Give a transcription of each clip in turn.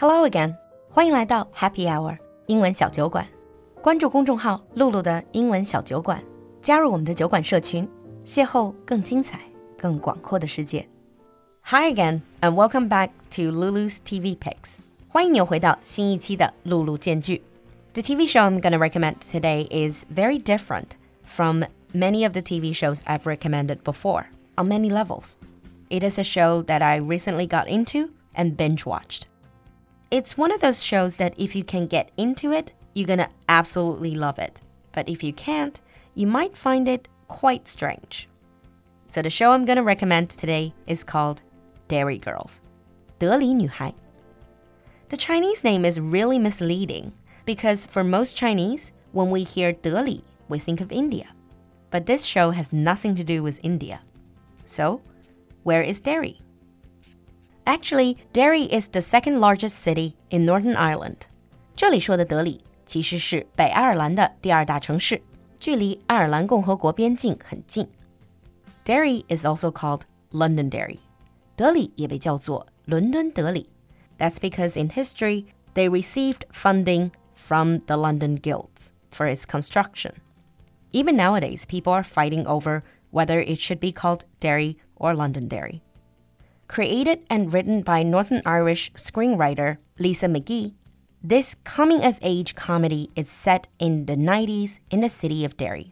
Hello again，欢迎来到 Happy Hour 英文小酒馆。关注公众号“露露的英文小酒馆”，加入我们的酒馆社群，邂逅更精彩、更广阔的世界。Hi again and welcome back to Lulu's TV Picks。欢迎你又回到新一期的璐璐荐剧。The TV show I'm going to recommend today is very different from many of the TV shows I've recommended before on many levels. It is a show that I recently got into and binge watched. It's one of those shows that if you can get into it, you're gonna absolutely love it. But if you can't, you might find it quite strange. So the show I'm gonna recommend today is called Derry Girls. 德里女孩. The Chinese name is really misleading because for most Chinese, when we hear 德里, we think of India. But this show has nothing to do with India. So, where is Derry? Actually, Derry is the second largest city in Northern Ireland. 这里说的德里其实是北爱尔兰的第二大城市，距离爱尔兰共和国边境很近。Derry is also called Londonderry. 德里也被叫做伦敦德里。That's because in history they received funding from the London guilds for its construction. Even nowadays, people are fighting over whether it should be called Derry or Londonderry. Created and written by Northern Irish screenwriter Lisa McGee, this coming of age comedy is set in the 90s in the city of Derry.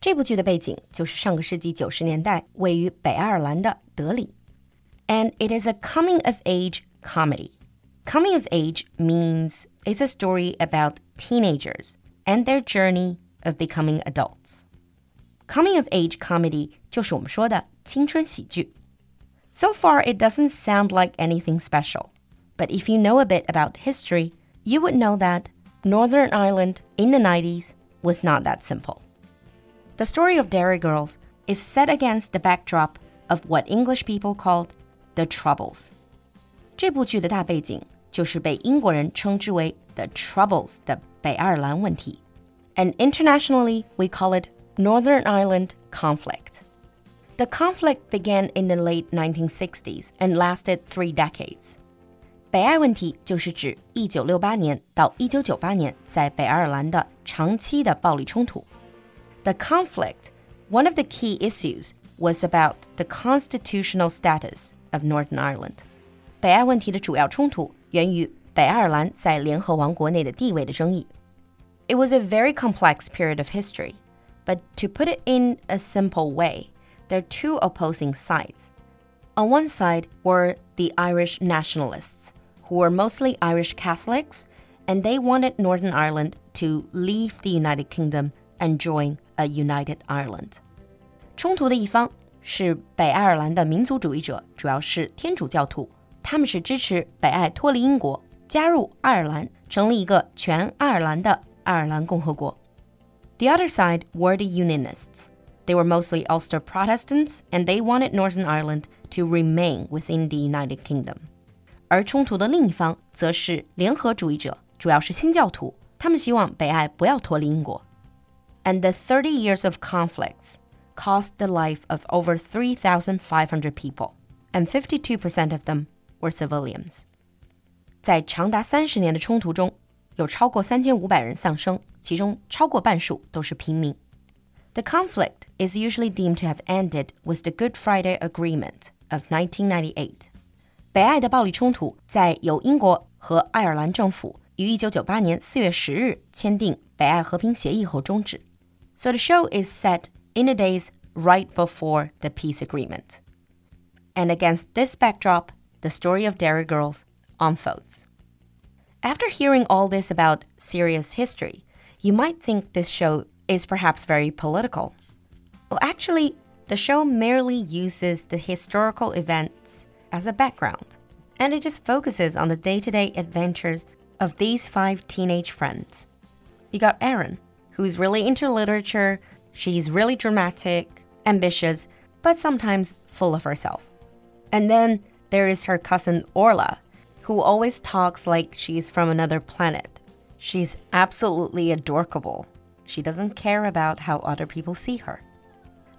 这部剧的背景就是上个世纪九十年代位于北爱尔兰的德里，and it is a coming of age comedy. Coming of age means it's a story about teenagers and their journey of becoming adults. Coming of age comedy 就是我们说的青春喜剧。 so far, it doesn't sound like anything special. But if you know a bit about history, you would know that Northern Ireland in the 90s was not that simple. The story of Derry Girls is set against the backdrop of what English people called the Troubles. 这部剧的大背景就是被英国人称之为 the Troubles 的北爱尔兰问题，and internationally we call it Northern Ireland conflict. The conflict began in the late 1960s and lasted three decades. 北爱问题就是指1968年到1998年在北爱尔兰的长期的暴力冲突。The conflict, one of the key issues, was about the constitutional status of Northern Ireland. 北爱问题的主要冲突源于北爱尔兰在联合王国内的地位的争议。It was a very complex period of history, but to put it in a simple way, there are two opposing sides. On one side were the Irish nationalists, who were mostly Irish Catholics, and they wanted Northern Ireland to leave the United Kingdom and join a united Ireland. 冲突的一方是北爱尔兰的民族主义者，主要是天主教徒，他们是支持北爱脱离英国，加入爱尔兰，成立一个全爱尔兰的爱尔兰共和国。The other side were the Unionists. They were mostly Ulster Protestants, and they wanted Northern Ireland to remain within the United Kingdom. 而冲突的另一方则是联合主义者，主要是新教徒，他们希望北爱不要脱离英国。And the 30 years of conflicts cost the life of over 3,500 people, and 52% of them were civilians. 在长达三十年的冲突中，有超过三千五百人丧生，其中超过半数都是平民。 the conflict is usually deemed to have ended with the Good Friday Agreement of 1998. 北爱的暴力冲突在由英国和爱尔兰政府于1998年4月10日签订北爱和平协议后终止。So the show is set in the days right before the peace agreement. And against this backdrop, the story of Derry Girls unfolds. After hearing all this about serious history, you might think this show is perhaps very political. Well, actually, the show merely uses the historical events as a background, and it just focuses on the day to day adventures of these five teenage friends. You got Erin, who's really into literature, she's really dramatic, ambitious, but sometimes full of herself. And then there is her cousin Orla, who always talks like she's from another planet. She's absolutely adorable she doesn't care about how other people see her.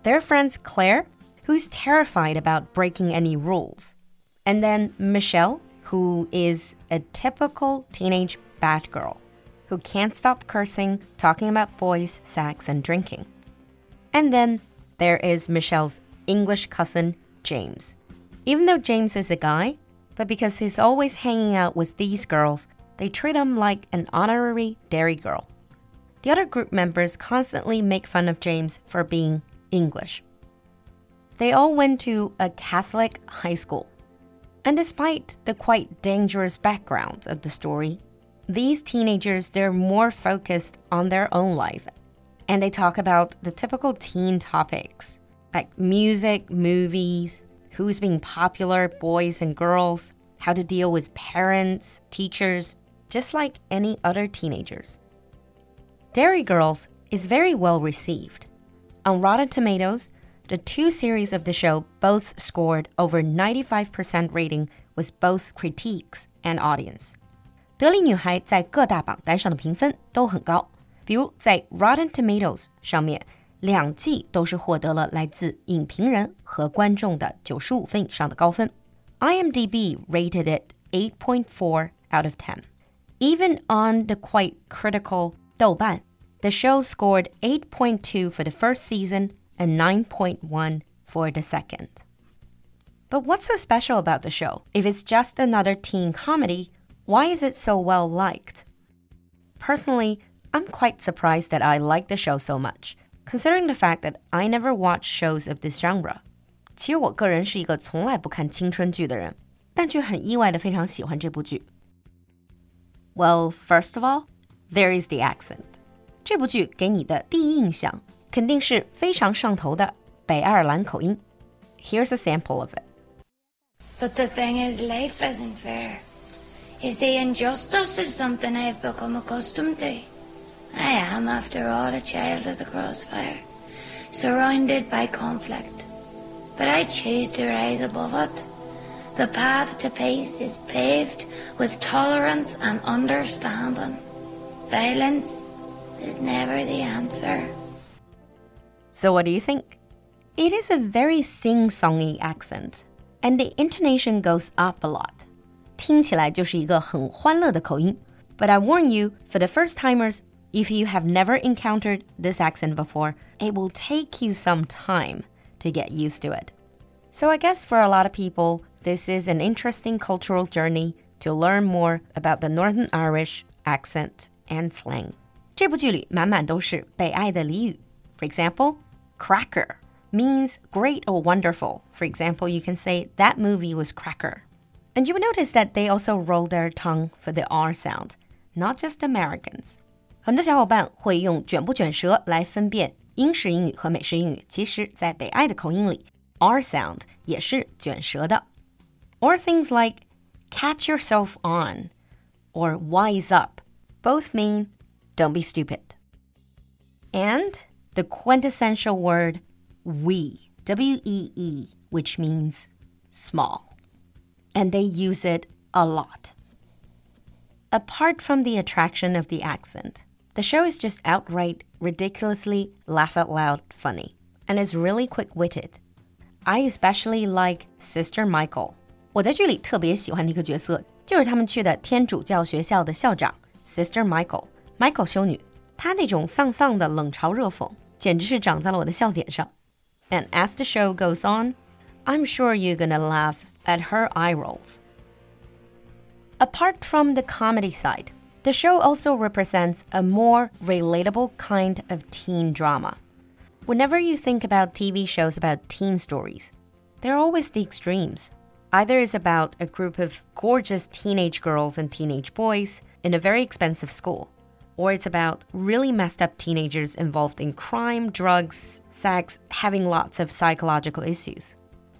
Their friends Claire, who's terrified about breaking any rules. And then Michelle, who is a typical teenage bad girl who can't stop cursing, talking about boys, sex, and drinking. And then there is Michelle's English cousin, James. Even though James is a guy, but because he's always hanging out with these girls, they treat him like an honorary Derry girl. The other group members constantly make fun of James for being English. They all went to a Catholic high school. And despite the quite dangerous background of the story, these teenagers they're more focused on their own life and they talk about the typical teen topics like music, movies, who's being popular, boys and girls, how to deal with parents, teachers, just like any other teenagers. Derry Girls is very well received. On Rotten Tomatoes, the two series of the show both scored over 95% rating with both critics and audience. 德里女孩在各大榜单上的评分都很高，比如在 Rotten Tomatoes 上面，两季都是获得了来自影评人和观众的95分以上的高分。IMDb rated it 8.4 out of 10. Even on the quite critical 豆瓣, the show scored 8.2 for the first season and 9.1 for the second. But what's so special about the show? If it's just another teen comedy, why is it so well liked? Personally, I'm quite surprised that I like the show so much, considering the fact that I never watch shows of this genre. 其实我个人是一个从来不看青春剧的人，但却很意外的非常喜欢这部剧。Well, first of all, there is the accent. 这部剧给你的第一印象肯定是非常上头的北爱尔兰口音。Here's a sample of it. But the thing is, life isn't fair. You see, injustice is something I've become accustomed to. I am, after all, a child of the crossfire, surrounded by conflict. But I choose to rise above it. The path to peace is paved with tolerance and understanding. Violence is never the answer. So, what do you think? It is a very sing songy accent, and the intonation goes up a lot. 听起来就是一个很欢乐的口音。But I warn you, for the first timers, if you have never encountered this accent before, it will take you some time to get used to it. So I guess for a lot of people, this is an interesting cultural journey to learn more about the Northern Irish accent and slang. 这部剧里满满都是北爱的俚语. For example, cracker means great or wonderful. For example, you can say that movie was cracker. And you will notice that they also roll their tongue for the R sound, not just Americans. 很多小伙伴会用卷不卷舌来分辨英式英语和美式英语。其实，在北爱的口音里，R sound 也是卷舌的。Or things like catch yourself on or wise up both mean don't be stupid. And the quintessential word we, W E E, which means small and they use it a lot. Apart from the attraction of the accent, the show is just outright ridiculously laugh out loud funny and is really quick witted. I especially like Sister Michael. 我在剧里特别喜欢的一个角色，就是他们去的天主教学校的校长 Sister Michael Michael 修女。她那种丧丧的冷嘲热讽，简直是长在了我的笑点上。And as the show goes on, I'm sure you're gonna laugh at her eye rolls. Apart from the comedy side, the show also represents a more relatable kind of teen drama. Whenever you think about TV shows about teen stories, they're always the extremes. Either it's about a group of gorgeous teenage girls and teenage boys in a very expensive school, or it's about really messed up teenagers involved in crime, drugs, sex, having lots of psychological issues.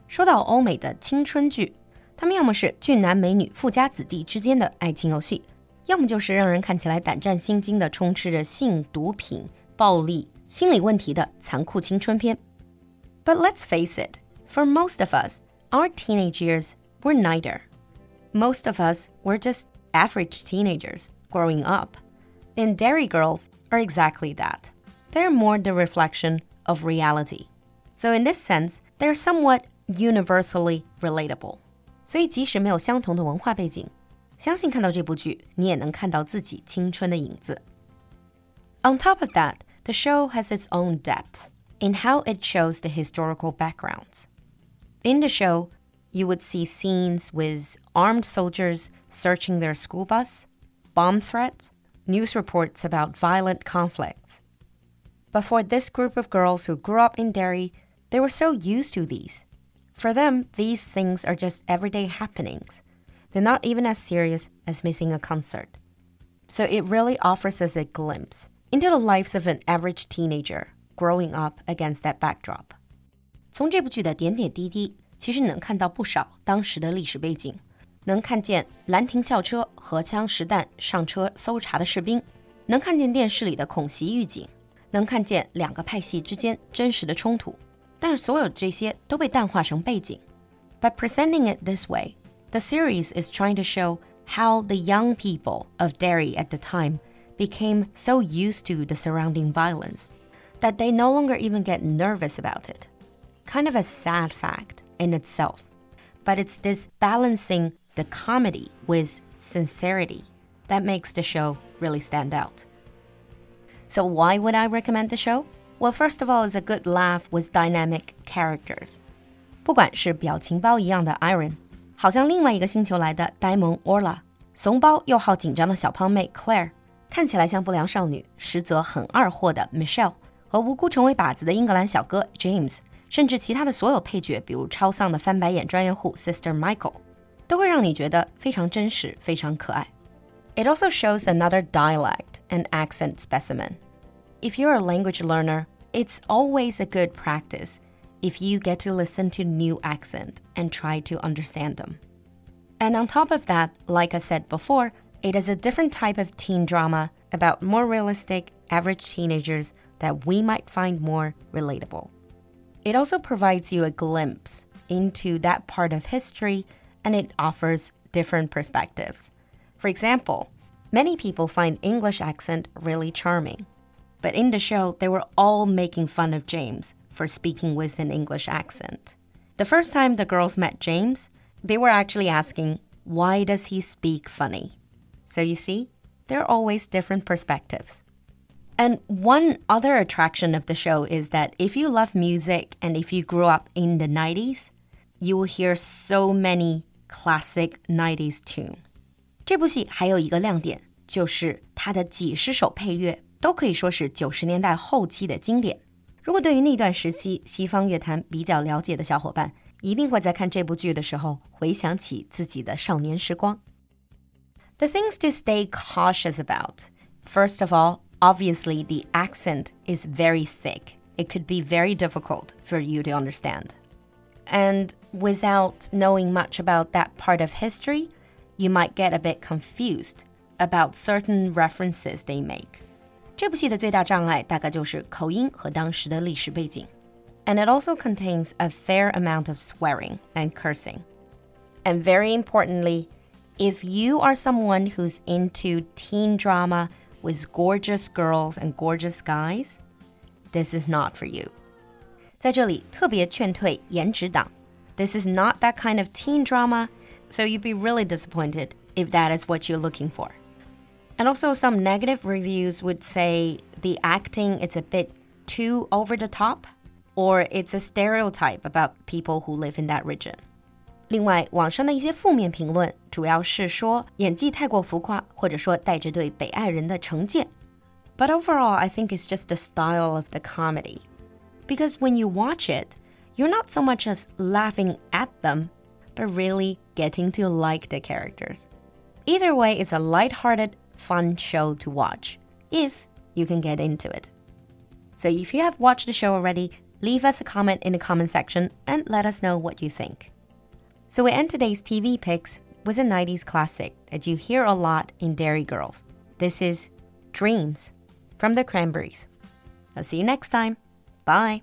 说到欧美的青春剧，他们要么是俊男美女、富家子弟之间的爱情游戏，要么就是让人看起来胆战心惊的、充斥着性、毒品、暴力、心理问题的残酷青春片。But let's face it, for most of us, our teenage years were neither. Most of us were just average teenagers growing up. And Derry Girls are exactly that. They're more the reflection of reality. So, in this sense, they're somewhat universally relatable. on top of that, the show has its own depth in how it shows the historical backgrounds. In the show, you would see scenes with armed soldiers searching their school bus, bomb threats, news reports about violent conflicts. But for this group of girls who grew up in Derry, they were so used to these. For them, these things are just everyday happenings. They're not even as serious as missing a concert. So it really offers us a glimpse into the lives of an average teenager growing up against that backdrop. 从这部剧的点点滴滴， 其实你能看到不少当时的历史背景，能看见兰亭校车荷枪实弹上车搜查的士兵，能看见电视里的恐袭狱警，能看见两个派系之间真实的冲突。但是所有这些都被淡化成背景。By presenting it this way, the series is trying to show how the young people of Derry at the time became so used to the surrounding violence that they no longer even get nervous about it. Kind of a sad fact in itself. But it's this balancing the comedy with sincerity that makes the show really stand out. So, why would I recommend the show? Well, first of all, it's a good laugh with dynamic characters. 不管是表情包一样的 Erin，好像另外一个星球来的呆萌 Orla，怂包又好紧张的小胖妹 Claire，看起来像不良少女，实则很二货的 Michelle，和无辜成为靶子的英格兰小哥 James 甚至其他的所有配角，比如超丧的翻白眼专业户 Sister Michael，都会让你觉得非常真实，非常可爱。It also shows another dialect and accent specimen. If you're a language learner, it's always a good practice if you get to listen to new accent and try to understand them. And on top of that, like I said before, it is a different type of teen drama about more realistic, average teenagers that we might find more relatable. It also provides you a glimpse into that part of history and it offers different perspectives. For example, many people find English accent really charming. But in the show, they were all making fun of James for speaking with an English accent. The first time the girls met James, they were actually asking, why does he speak funny? So you see, there are always different perspectives. And one other attraction of the show is that if you love music and if you grew up in the 90s, you will hear so many classic 90s tune. 这部戏还有一个亮点，就是它的几十首配乐都可以说是九十年代后期的经典。如果对于那段时期西方乐坛比较了解的小伙伴，一定会在看这部剧的时候回想起自己的少年时光。The things to stay cautious about. First of all, obviously the accent is very thick. It could be very difficult for you to understand. And without knowing much about that part of history, you might get a bit confused about certain references they make. 这部戏的最大障碍大概就是口音和当时的历史背景。And it also contains a fair amount of swearing and cursing. And very importantly, if you are someone who's into teen drama with gorgeous girls and gorgeous guys, this is not for you. 在这里特别劝退颜值党. This is not that kind of teen drama, so you'd be really disappointed if that is what you're looking for. And also, some negative reviews would say the acting is a bit too over the top, or it's a stereotype about people who live in that region. 另外，网上的一些负面评论主要是说演技太过浮夸，或者说带着对北爱人的成见。But overall, I think it's just the style of the comedy. Because when you watch it, you're not so much as laughing at them, but really getting to like the characters. Either way, it's a light-hearted fun show to watch if you can get into it. So if you have watched the show already, leave us a comment in the comment section and let us know what you think. So we end today's TV picks with a 90s classic that you hear a lot in Derry Girls. This is Dreams from the Cranberries. I'll see you next time. Bye.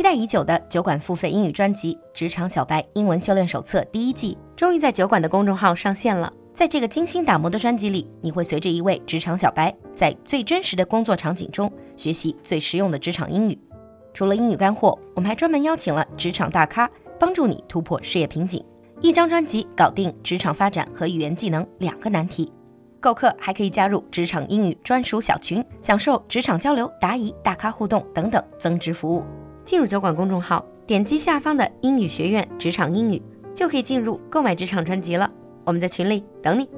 期待已久的酒馆付费英语专辑《职场小白英文修炼手册》第一季，终于在酒馆的公众号上线了。在这个精心打磨的专辑里，你会随着一位职场小白，在最真实的工作场景中学习最实用的职场英语。除了英语干货，我们还专门邀请了职场大咖，帮助你突破事业瓶颈。一张专辑搞定职场发展和语言技能两个难题。购课还可以加入职场英语专属小群，享受职场交流、答疑、大咖互动等等增值服务。进入酒馆公众号，点击下方的英语学院职场英语，就可以进入购买职场专辑了。我们在群里等你。